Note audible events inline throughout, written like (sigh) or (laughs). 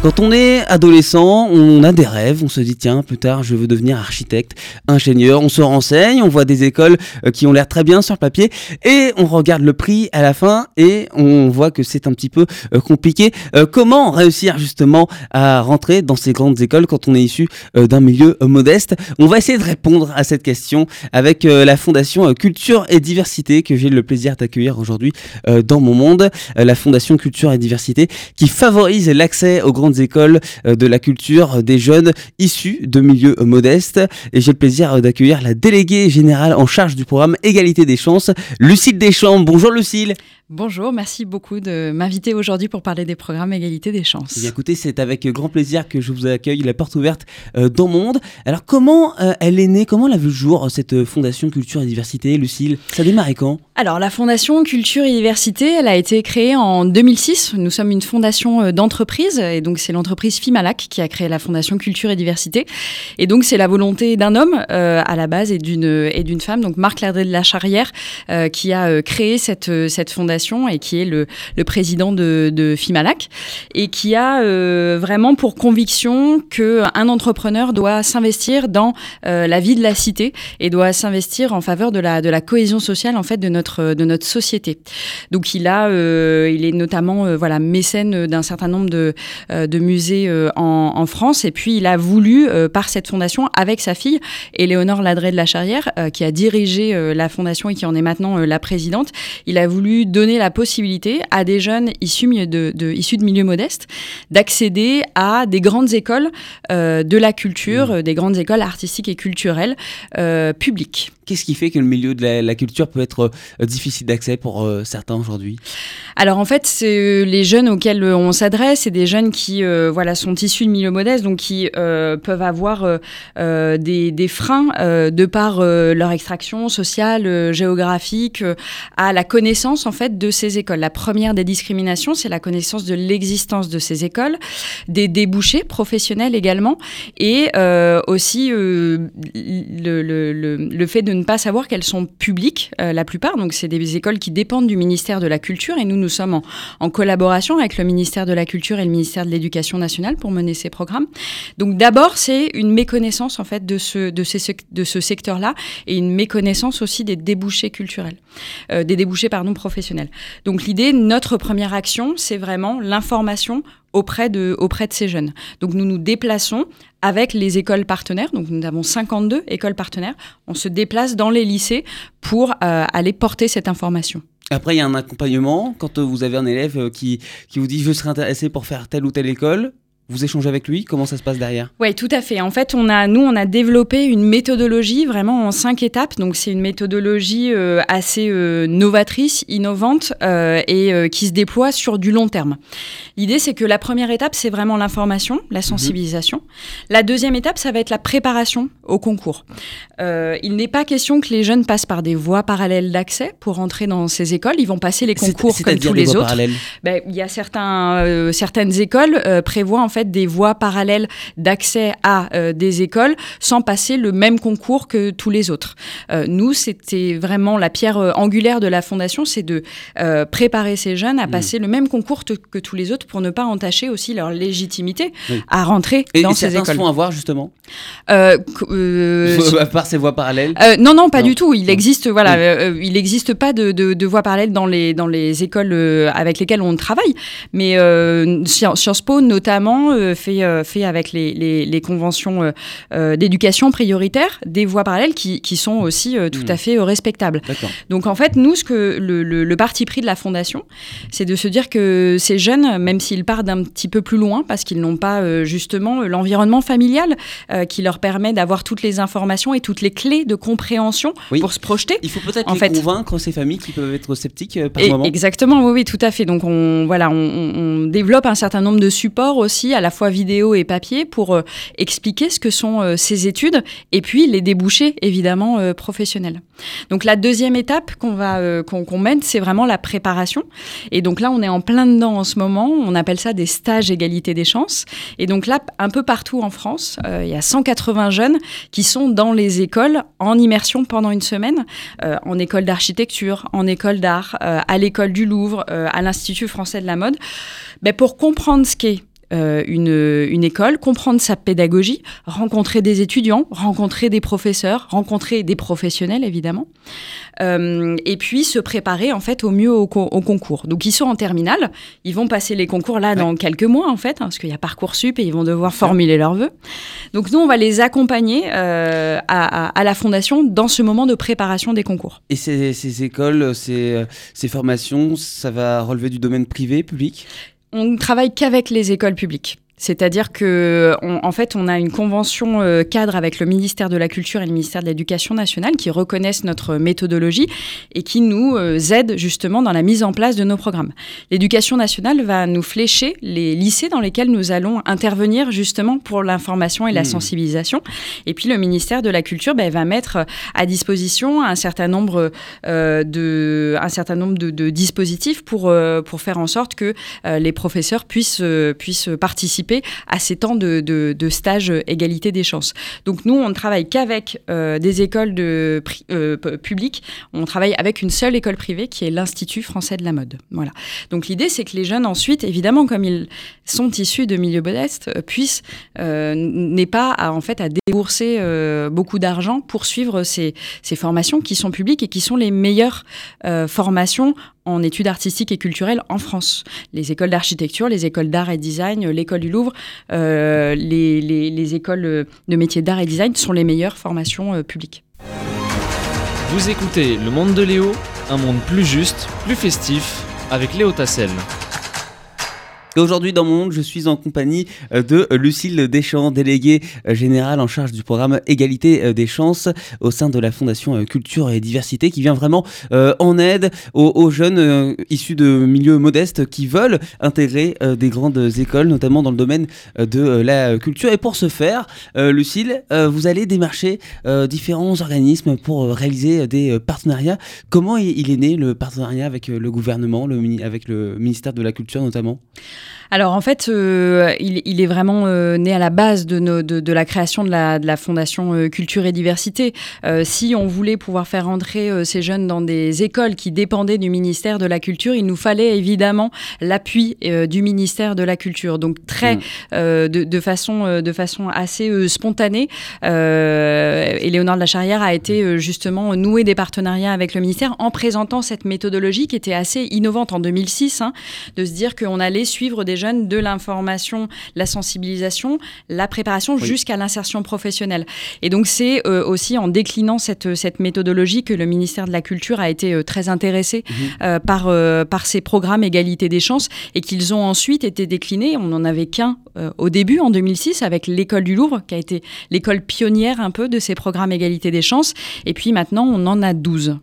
Quand on est adolescent, on a des rêves, on se dit tiens, plus tard je veux devenir architecte, ingénieur, on se renseigne, on voit des écoles euh, qui ont l'air très bien sur le papier et on regarde le prix à la fin et on voit que c'est un petit peu euh, compliqué. Euh, comment réussir justement à rentrer dans ces grandes écoles quand on est issu d'un milieu modeste? On va essayer de répondre à cette question avec la Fondation Culture et Diversité que j'ai le plaisir d'accueillir aujourd'hui dans mon monde. La Fondation Culture et Diversité qui favorise l'accès aux grandes écoles euh, de la culture des jeunes issus de milieux modestes. Et j'ai le plaisir euh, d'accueillir la déléguée générale en charge du programme Égalité des chances, Lucille Deschamps. Bonjour Lucille. Bonjour, merci beaucoup de m'inviter aujourd'hui pour parler des programmes Égalité des chances. Eh bien, écoutez, c'est avec grand plaisir que je vous accueille la porte ouverte euh, dans mon monde. Alors, comment euh, elle est née? Comment elle a vu le jour, euh, cette Fondation Culture et Diversité, Lucille? Ça a démarré quand? Alors, la Fondation Culture et Diversité, elle a été créée en 2006. Nous sommes une fondation d'entreprise, et donc c'est l'entreprise Fimalac qui a créé la Fondation Culture et Diversité. Et donc, c'est la volonté d'un homme à la base et d'une et d'une femme, donc Marc Lardé de la Charrière, qui a créé cette, cette fondation et qui est le, président de, Fimalac et qui a euh, vraiment pour conviction qu'un entrepreneur doit s'investir dans euh, la vie de la cité et doit s'investir en faveur de la, cohésion sociale en fait de notre, société. Donc il, a, euh, il est notamment voilà, mécène d'un certain nombre de, de musées en, en, France et puis il a voulu par cette fondation avec sa fille Éléonore Ladré de la Charrière qui a dirigé la fondation et qui en est maintenant la présidente, il a voulu donner la possibilité à des jeunes issus de, de, issus de milieux modestes d'accéder à des grandes écoles euh, de la culture, mmh. des grandes écoles artistiques et culturelles euh, publiques. Qu'est-ce qui fait que le milieu de la, culture peut être euh, difficile d'accès pour euh, certains aujourd'hui? Alors en fait, c'est les jeunes auxquels on s'adresse, c'est des jeunes qui voilà sont issus de milieux modestes, donc qui peuvent avoir des, des, freins de par leur extraction sociale, géographique, à la connaissance en fait de ces écoles. La première des discriminations, c'est la connaissance de l'existence de ces écoles, des débouchés professionnels également, et aussi le, le, fait de ne pas savoir qu'elles sont publiques, euh, la plupart. Donc, c'est des écoles qui dépendent du ministère de la Culture et nous, nous sommes en, collaboration avec le ministère de la Culture et le ministère de l'Éducation nationale pour mener ces programmes. Donc, d'abord, c'est une méconnaissance, en fait, de ce, de ces, de ce secteur-là et une méconnaissance aussi des débouchés culturels, euh, des débouchés, pardon, professionnels. Donc, l'idée, notre première action, c'est vraiment l'information auprès de, auprès de ces jeunes. Donc nous nous déplaçons avec les écoles partenaires, donc nous avons 52 écoles partenaires, on se déplace dans les lycées pour euh, aller porter cette information. Après, il y a un accompagnement. Quand vous avez un élève euh, qui, qui vous dit je serais intéressé pour faire telle ou telle école, vous échangez avec lui Comment ça se passe derrière? Oui, tout à fait. En fait, on a, nous, on a développé une méthodologie vraiment en cinq étapes. Donc, c'est une méthodologie euh, assez euh, novatrice, innovante euh, et qui se déploie sur du long terme. L'idée, c'est que la première étape, c'est vraiment l'information, la mhm. sensibilisation. La deuxième étape, ça va être la préparation au concours. il n'est pas question que les jeunes passent par des voies parallèles d'accès pour entrer dans ces écoles. Ils vont passer les concours comme tous les autres. Ben, il y a certains, certaines écoles prévoient en fait des voies parallèles d'accès à euh, des écoles sans passer le même concours que tous les autres. Euh, nous, c'était vraiment la pierre euh, angulaire de la fondation, c'est de préparer ces jeunes à mmh. passer le même concours que tous les autres pour ne pas entacher aussi leur légitimité à rentrer dans ces écoles. Et font avoir justement (laughs) à part ces voies parallèles Non, non, pas du tout. Il existe, voilà, il n'existe pas de, de, voies parallèles dans les, dans les écoles avec lesquelles on travaille. Mais Sciences Po, notamment, euh, fait, euh, fait avec les, les, conventions euh, d'éducation prioritaire des voies parallèles qui, qui sont aussi tout à hmm. fait respectables. Donc en fait, nous, ce que le, le, parti pris de la fondation, c'est de se dire que ces jeunes, même s'ils partent d'un petit peu plus loin, parce qu'ils n'ont pas justement l'environnement familial qui leur permet d'avoir toutes les informations et toutes les clés de compréhension pour se projeter. Il faut peut-être les fait. convaincre ces familles qui peuvent être sceptiques par moment. Exactement, oui, oui, tout à fait. Donc on, voilà, on, on développe un certain nombre de supports aussi à la fois vidéo et papier pour expliquer ce que sont ces études et puis les débouchés évidemment professionnels. Donc la deuxième étape qu'on va qu'on mène, c'est vraiment la préparation. Et donc là, on est en plein dedans en ce moment. On appelle ça des stages égalité des chances. Et donc là, un peu partout en France, il y a 180 jeunes qui sont dans les écoles en immersion pendant une semaine, en école d'architecture, en école d'art, à l'école du Louvre, à l'Institut français de la mode, ben pour comprendre ce qu'est euh, une, une, école, comprendre sa pédagogie, rencontrer des étudiants, rencontrer des professeurs, rencontrer des professionnels évidemment, euh, et puis se préparer en fait au mieux au, concours. Donc ils sont en terminale, ils vont passer les concours là dans quelques mois en fait, hein, parce qu'il y a parcoursup et ils vont devoir formuler leurs vœux. Donc nous on va les accompagner euh, à, à, la fondation dans ce moment de préparation des concours. Et ces, ces écoles, ces, ces formations, ça va relever du domaine privé, public? On ne travaille qu'avec les écoles publiques. C'est-à-dire que, en fait, on a une convention euh, cadre avec le ministère de la Culture et le ministère de l'Éducation nationale qui reconnaissent notre méthodologie et qui nous euh, aident justement dans la mise en place de nos programmes. L'éducation nationale va nous flécher les lycées dans lesquels nous allons intervenir justement pour l'information et la mmh. sensibilisation. Et puis le ministère de la Culture ben, va mettre à disposition un certain nombre euh, de, un certain nombre de, de dispositifs pour, pour faire en sorte que les professeurs puissent, puissent participer à ces temps de, de, stage égalité des chances. Donc nous, on ne travaille qu'avec euh, des écoles euh, publiques, on travaille avec une seule école privée qui est l'Institut français de la mode. Voilà. Donc l'idée, c'est que les jeunes ensuite, évidemment, comme ils sont issus de milieux modestes, euh, puissent n'aient pas à, en fait à débourser beaucoup d'argent pour suivre ces, ces, formations qui sont publiques et qui sont les meilleures formations en études artistiques et culturelles en France. Les écoles d'architecture, les écoles d'art et design, l'école du Louvre, euh, les, écoles de métiers d'art et design sont les meilleures formations euh, publiques. Vous écoutez Le Monde de Léo, un monde plus juste, plus festif, avec Léo Tassel aujourd'hui, dans mon monde, je suis en compagnie euh, de Lucille Deschamps, déléguée euh, générale en charge du programme Égalité euh, des chances au sein de la Fondation Culture et Diversité, qui vient vraiment en aide aux, jeunes issus de milieux modestes qui veulent intégrer des grandes écoles, notamment dans le domaine de la culture. Et pour ce faire, Lucille, vous allez démarcher différents organismes pour réaliser des partenariats. Comment il est né le partenariat avec le gouvernement, avec le ministère de la Culture notamment? Alors en fait, euh, il, est vraiment euh, né à la base de, de, la création de la, de la Fondation euh, Culture et Diversité. si on voulait pouvoir faire entrer ces jeunes dans des écoles qui dépendaient du ministère de la Culture, il nous fallait évidemment l'appui du ministère de la Culture. Donc très mmh. de, façon, de façon assez spontanée, et Léonard de la Charrière a été justement noué des partenariats avec le ministère en présentant cette méthodologie qui était assez innovante en 2006, hein, de se dire qu'on allait suivre des jeunes, de l'information, la sensibilisation, la préparation jusqu'à l'insertion professionnelle. Et donc c'est euh, aussi en déclinant cette, cette méthodologie que le ministère de la Culture a été euh, très intéressé mhm. euh, par, par ces programmes égalité des chances et qu'ils ont ensuite été déclinés. On n'en avait qu'un au début, en 2006, avec l'école du Louvre, qui a été l'école pionnière un peu de ces programmes égalité des chances. Et puis maintenant, on en a 12.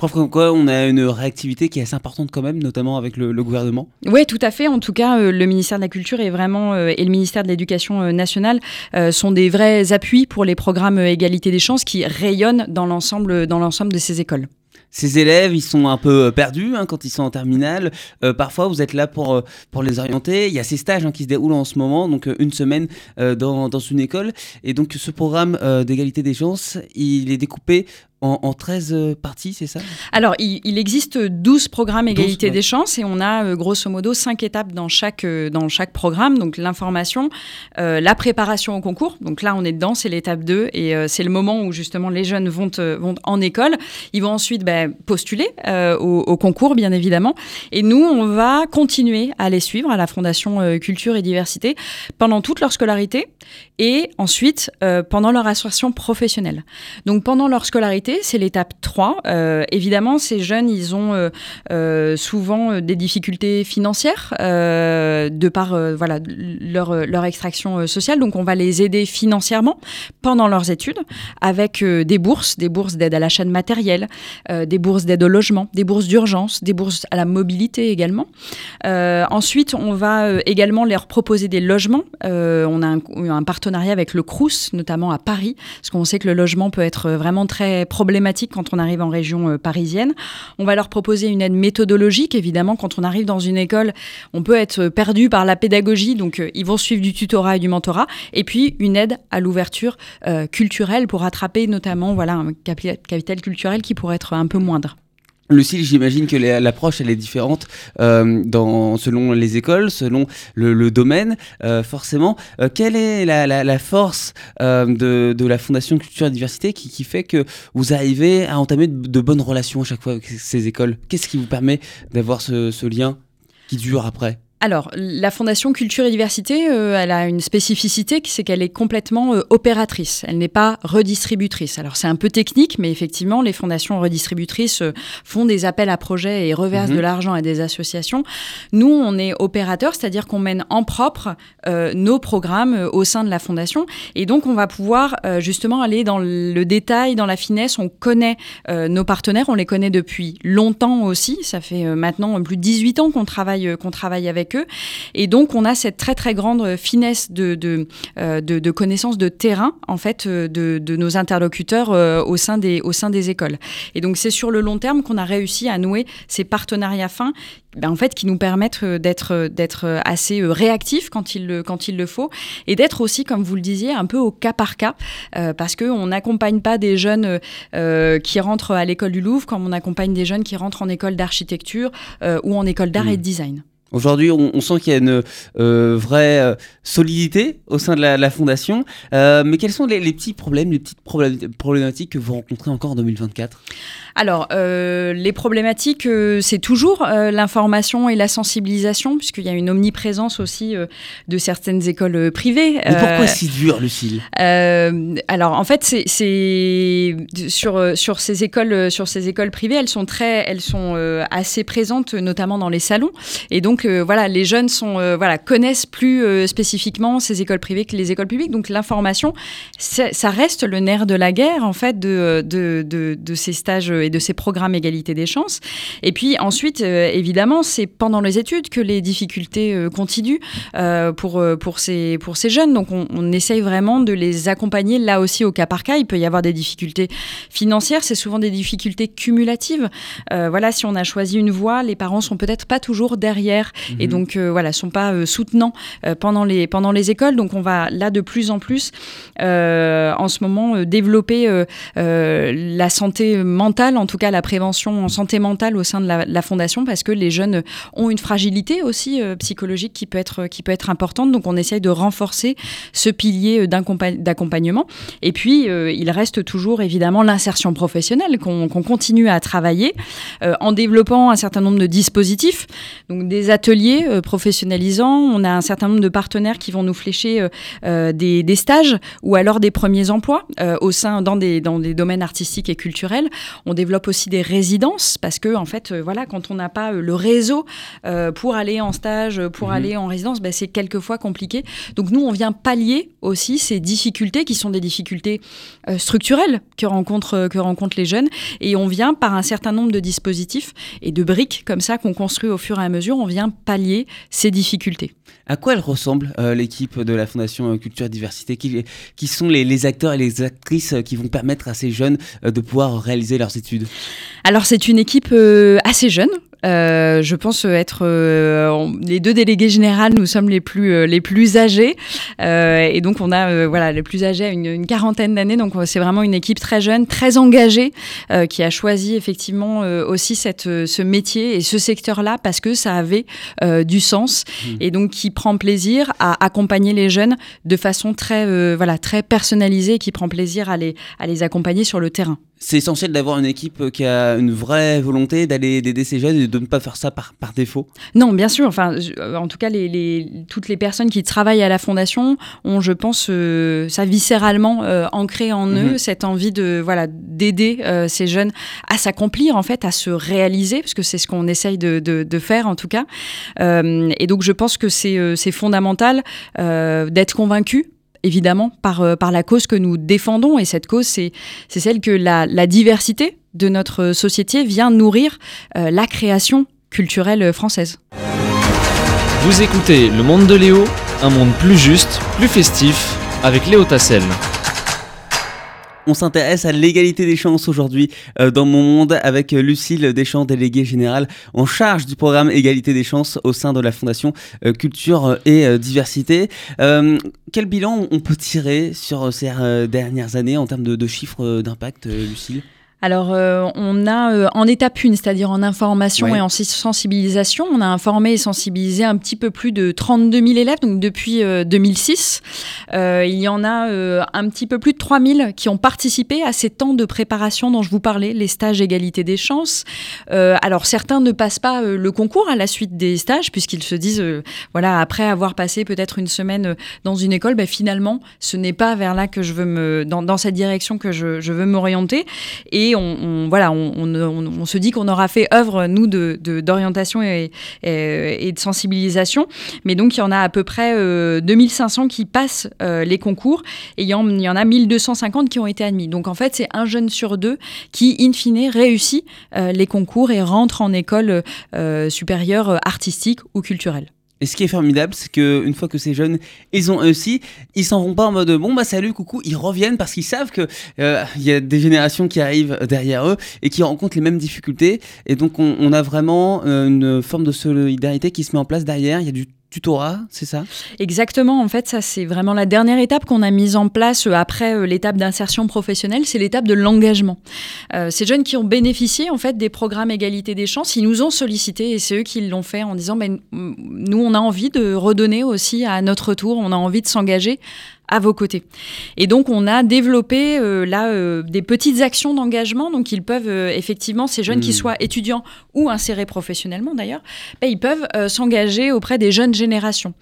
Preuve comme quoi, on a une réactivité qui est assez importante quand même, notamment avec le, gouvernement. Oui, tout à fait. En tout cas, euh, le ministère de la Culture est vraiment, euh, et le ministère de l'Éducation euh, nationale sont des vrais appuis pour les programmes égalité des chances qui rayonnent dans l'ensemble, dans l'ensemble de ces écoles ces élèves, ils sont un peu perdus hein, quand ils sont en terminale. parfois, vous êtes là pour, pour les orienter. Il y a ces stages hein, qui se déroulent en ce moment, donc une semaine dans, dans, une école. Et donc, ce programme d'égalité des chances, il est découpé en, 13 euh, parties, c'est ça? Alors, il, existe 12 programmes égalité des chances et on a euh, grosso modo 5 étapes dans chaque, euh, dans chaque programme. Donc, l'information, la préparation au concours. Donc là, on est dedans, c'est l'étape 2 et c'est le moment où justement les jeunes vont, vont en école. Ils vont ensuite ben, postuler au, au, concours, bien évidemment. Et nous, on va continuer à les suivre à la Fondation Culture et Diversité pendant toute leur scolarité et ensuite pendant leur assertion professionnelle. Donc, pendant leur scolarité, c'est l'étape 3. Euh, évidemment, ces jeunes, ils ont euh, euh, souvent des difficultés financières de par voilà, leur, extraction sociale. Donc, on va les aider financièrement pendant leurs études avec des bourses, des bourses d'aide à l'achat de matériel, des bourses d'aide au logement, des bourses d'urgence, des bourses à la mobilité également. ensuite, on va également leur proposer des logements. on a un, un partenariat avec le Crous, notamment à Paris, parce qu'on sait que le logement peut être vraiment très quand on arrive en région euh, parisienne. On va leur proposer une aide méthodologique, évidemment, quand on arrive dans une école, on peut être perdu par la pédagogie, donc euh, ils vont suivre du tutorat et du mentorat, et puis une aide à l'ouverture euh, culturelle pour attraper notamment voilà, un capital culturel qui pourrait être un peu moindre. Lucille, j'imagine que l'approche elle est différente euh, dans, selon les écoles, selon le, domaine. Euh, forcément, euh, quelle est la, force de, la Fondation Culture et Diversité qui, fait que vous arrivez à entamer de, bonnes relations à chaque fois avec ces écoles? Qu'est-ce qui vous permet d'avoir ce lien qui dure après? Alors, la Fondation Culture et Diversité, euh, elle a une spécificité, c'est qu'elle est complètement euh, opératrice. Elle n'est pas redistributrice. Alors, c'est un peu technique, mais effectivement, les fondations redistributrices euh, font des appels à projets et reversent mhm. de l'argent à des associations. Nous, on est opérateur, c'est-à-dire qu'on mène en propre nos programmes au sein de la Fondation. Et donc, on va pouvoir justement aller dans le détail, dans la finesse. On connaît nos partenaires, on les connaît depuis longtemps aussi. Ça fait maintenant plus de 18 ans qu'on travaille, qu'on travaille avec et donc, on a cette très, très grande finesse de, de, euh, de, connaissance de terrain, en fait, euh, de, de nos interlocuteurs euh, au, sein des, au sein des écoles. Et donc, c'est sur le long terme qu'on a réussi à nouer ces partenariats fins ben, en fait, qui nous permettent d'être d'être assez réactifs quand il le quand il le faut et d'être aussi, comme vous le disiez, un peu au cas par cas, parce que on n'accompagne pas des jeunes qui rentrent à l'école du Louvre comme on accompagne des jeunes qui rentrent en école d'architecture ou en école d'art et de mmh. design. Aujourd'hui, on, sent qu'il y a une euh, vraie euh, solidité au sein de la, fondation. Euh, mais quels sont les, petits problèmes, les petites problématiques que vous rencontrez encore en 2024 alors, les problématiques, c'est toujours l'information et la sensibilisation, puisqu'il y a une omniprésence aussi de certaines écoles privées. Mais pourquoi si dur, Lucille? Alors, en fait, c'est sur sur ces écoles sur ces écoles privées, elles sont très, elles sont assez présentes, notamment dans les salons, et donc voilà, les jeunes sont, euh, voilà, connaissent plus euh, spécifiquement ces écoles privées que les écoles publiques. Donc l'information, ça reste le nerf de la guerre en fait de, de, de, ces stages et de ces programmes égalité des chances. Et puis ensuite, euh, évidemment, c'est pendant les études que les difficultés continuent pour, pour, ces, pour ces jeunes. Donc on, on essaye vraiment de les accompagner là aussi au cas par cas. Il peut y avoir des difficultés financières, c'est souvent des difficultés cumulatives. voilà, si on a choisi une voie, les parents sont peut-être pas toujours derrière et mhm. donc euh, voilà, sont pas euh, soutenants euh, pendant les pendant les écoles. Donc on va là de plus en plus en ce moment développer la santé mentale, en tout cas la prévention en santé mentale au sein de la, fondation, parce que les jeunes ont une fragilité aussi psychologique qui peut être qui peut être importante. Donc on essaye de renforcer ce pilier d'accompagnement. Et puis il reste toujours évidemment l'insertion professionnelle qu'on continue à travailler en développant un certain nombre de dispositifs, donc des ateliers euh, professionnalisants. On a un certain nombre de partenaires qui vont nous flécher euh, euh, des, stages ou alors des premiers emplois au sein dans des, dans des domaines artistiques et culturels. On développe aussi des résidences parce que en fait, voilà, quand on n'a pas le réseau pour aller en stage, pour mhm. aller en résidence, ben, c'est quelquefois compliqué. Donc nous, on vient pallier aussi ces difficultés qui sont des difficultés structurelles que rencontrent, que rencontrent les jeunes et on vient par un certain nombre de dispositifs et de briques comme ça qu'on construit au fur et à mesure, on vient pallier ces difficultés. À quoi elle ressemble euh, l'équipe de la Fondation euh, Culture et Diversité qui, qui sont les, acteurs et les actrices euh, qui vont permettre à ces jeunes de pouvoir réaliser leurs études? Alors c'est une équipe assez jeune, euh, je pense être euh, les deux délégués généraux, nous sommes les plus euh, les plus âgés et donc on a voilà les plus âgés à une, quarantaine d'années. Donc c'est vraiment une équipe très jeune, très engagée, qui a choisi effectivement aussi cette ce métier et ce secteur-là parce que ça avait du sens mmh. et donc qui prend plaisir à accompagner les jeunes de façon très voilà très personnalisée, et qui prend plaisir à les à les accompagner sur le terrain c'est essentiel d'avoir une équipe qui a une vraie volonté d'aller d'aider ces jeunes et de ne pas faire ça par, par défaut Non, bien sûr. Enfin, en tout cas, les, toutes les personnes qui travaillent à la fondation ont, je pense, ça viscéralement ancré en eux mhm. cette envie de voilà d'aider ces jeunes à s'accomplir en fait, à se réaliser, parce que c'est ce qu'on essaye de, de, faire en tout cas. et donc, je pense que c'est fondamental d'être convaincu évidemment par, euh, par la cause que nous défendons. Et cette cause, c'est celle que la, la, diversité de notre société vient nourrir euh, la création culturelle française. Vous écoutez Le Monde de Léo, un monde plus juste, plus festif, avec Léo Tassel. On s'intéresse à l'égalité des chances aujourd'hui euh, dans mon monde avec euh, Lucille Deschamps, déléguée générale en charge du programme Égalité des chances au sein de la Fondation euh, Culture et Diversité. quel bilan on peut tirer sur ces dernières années en termes de chiffres d'impact, Lucille? Alors, euh, on a euh, en étape 1, c'est-à-dire en information et en sensibilisation, on a informé et sensibilisé un petit peu plus de 32 000 élèves, donc depuis 2006. Euh, il y en a un petit peu plus de 3 000 qui ont participé à ces temps de préparation dont je vous parlais, les stages égalité des chances. alors, certains ne passent pas le concours à la suite des stages, puisqu'ils se disent, voilà, après avoir passé peut-être une semaine dans une école, ben, finalement, ce n'est pas vers là que je veux me, dans, dans cette direction que je, je veux m'orienter. Et on, voilà, on, se dit qu'on aura fait œuvre, nous, d'orientation de, et, de sensibilisation. Mais donc, il y en a à peu près 2500 euh, qui passent euh, les concours et il y, en, il y en a 1250 qui ont été admis. Donc, en fait, c'est un jeune sur deux qui, in fine, réussit euh, les concours et rentre en école supérieure artistique ou culturelle. Et ce qui est formidable, c'est qu'une fois que ces jeunes, ils ont réussi, ils s'en vont pas en mode bon bah salut, coucou, ils reviennent parce qu'ils savent que euh, il y a des générations qui arrivent derrière eux et qui rencontrent les mêmes difficultés. Et donc on, a vraiment euh, une forme de solidarité qui se met en place derrière. Il y a du tutorat, c'est ça? Exactement, en fait, ça c'est vraiment la dernière étape qu'on a mise en place euh, après euh, l'étape d'insertion professionnelle, c'est l'étape de l'engagement. Euh, ces jeunes qui ont bénéficié en fait des programmes égalité des chances, ils nous ont sollicité et c'est eux qui l'ont fait en disant ben, nous on a envie de redonner aussi à notre tour, on a envie de s'engager à vos côtés. Et donc, on a développé euh, là euh, des petites actions d'engagement. Donc, ils peuvent euh, effectivement, ces jeunes qui hmm. soient étudiants ou insérés professionnellement d'ailleurs, ben, ils peuvent s'engager auprès des jeunes générations.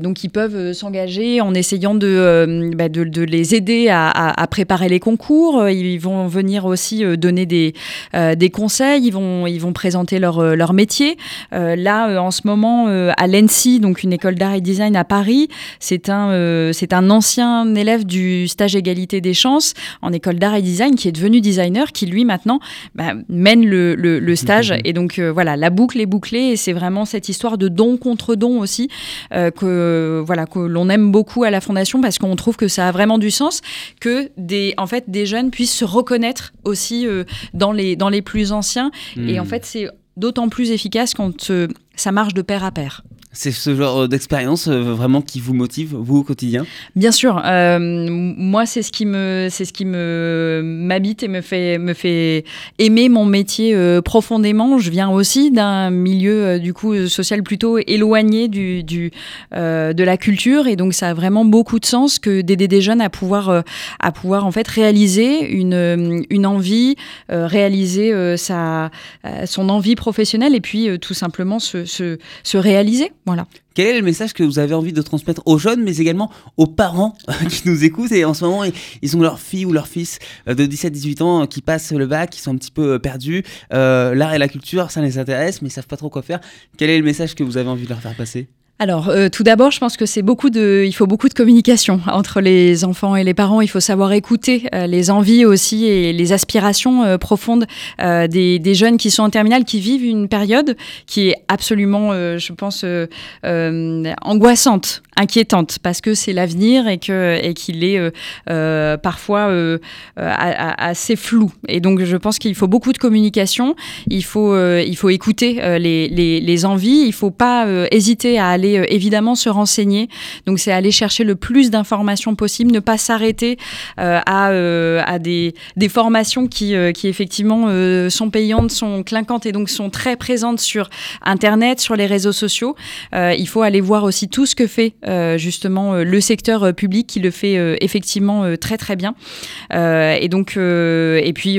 donc, ils peuvent s'engager en essayant de, ben, de, les aider à, préparer les concours. Ils vont venir aussi donner des, des conseils. Ils vont, ils vont présenter leur, leur métier. là, en ce moment, à l'ENSI, donc une école d'art et design à Paris, c'est un, c'est un ancien élève du stage égalité des chances en école d'art et design qui est devenu designer, qui lui maintenant bah, mène le, stage. Et donc euh, voilà, la boucle est bouclée et c'est vraiment cette histoire de don contre don aussi euh, que voilà que l'on aime beaucoup à la fondation parce qu'on trouve que ça a vraiment du sens que des en fait des jeunes puissent se reconnaître aussi euh, dans les dans les plus anciens. Et en hmm. fait c'est d'autant plus efficace quand ça marche de pair à pair. C'est ce genre d'expérience euh, vraiment qui vous motive, vous, au quotidien? Bien sûr. Euh, moi, c'est ce qui me, c'est ce qui me m'habite et me fait, me fait aimer mon métier euh, profondément. Je viens aussi d'un milieu du coup social plutôt éloigné du, du de la culture et donc ça a vraiment beaucoup de sens que d'aider des jeunes à pouvoir, à pouvoir en fait réaliser une, une envie, réaliser sa, son envie professionnelle et puis tout simplement se, se, se réaliser. Voilà. Quel est le message que vous avez envie de transmettre aux jeunes, mais également aux parents (laughs) qui nous écoutent et en ce moment ils ont leur fille ou leur fils euh, de 17-18 ans euh, qui passent le bac, qui sont un petit peu euh, perdus. L'art et la culture, ça les intéresse, mais ils savent pas trop quoi faire. Quel est le message que vous avez envie de leur faire passer? Alors, euh, tout d'abord, je pense que c'est beaucoup de, il faut beaucoup de communication entre les enfants et les parents. Il faut savoir écouter euh, les envies aussi et les aspirations euh, profondes des, des, jeunes qui sont en terminale, qui vivent une période qui est absolument, je pense, angoissante, inquiétante, parce que c'est l'avenir et que et qu'il est parfois assez flou. Et donc, je pense qu'il faut beaucoup de communication. Il faut, il faut écouter les, les, les envies. Il faut pas hésiter à aller aller évidemment se renseigner. Donc c'est aller chercher le plus d'informations possible, ne pas s'arrêter à, à des, des, formations qui, qui effectivement sont payantes, sont clinquantes et donc sont très présentes sur Internet, sur les réseaux sociaux. il faut aller voir aussi tout ce que fait justement le secteur public qui le fait effectivement très très bien. et donc, et puis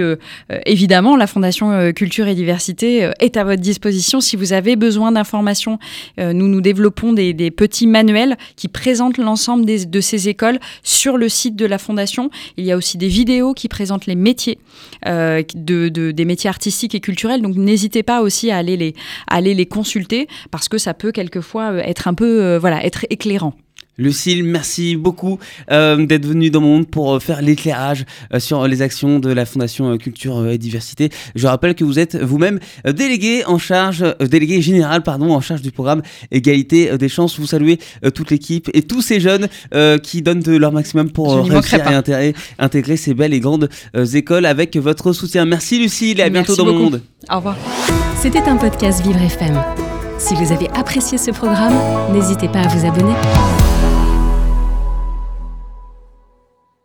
évidemment, la Fondation Culture et Diversité est à votre disposition si vous avez besoin d'informations. nous nous développons des, petits manuels qui présentent l'ensemble de ces écoles sur le site de la Fondation. Il y a aussi des vidéos qui présentent les métiers, euh, de, des métiers artistiques et culturels. Donc n'hésitez pas aussi à aller les, aller les consulter parce que ça peut quelquefois euh, être un peu euh, voilà, être éclairant. Lucille, merci beaucoup euh, d'être venue dans mon monde pour euh, faire l'éclairage euh, sur les actions de la Fondation Culture et Diversité. Je rappelle que vous êtes vous-même délégué en charge, délégué général pardon, en charge du programme Égalité des chances. Vous saluez toute l'équipe et tous ces jeunes qui donnent de leur maximum pour réussir à intégrer, intégrer, ces belles et grandes écoles avec votre soutien. Merci Lucille et à bientôt dans mon monde. Au revoir. C'était un podcast Vivre FM. Si vous avez apprécié ce programme, n'hésitez pas à vous abonner.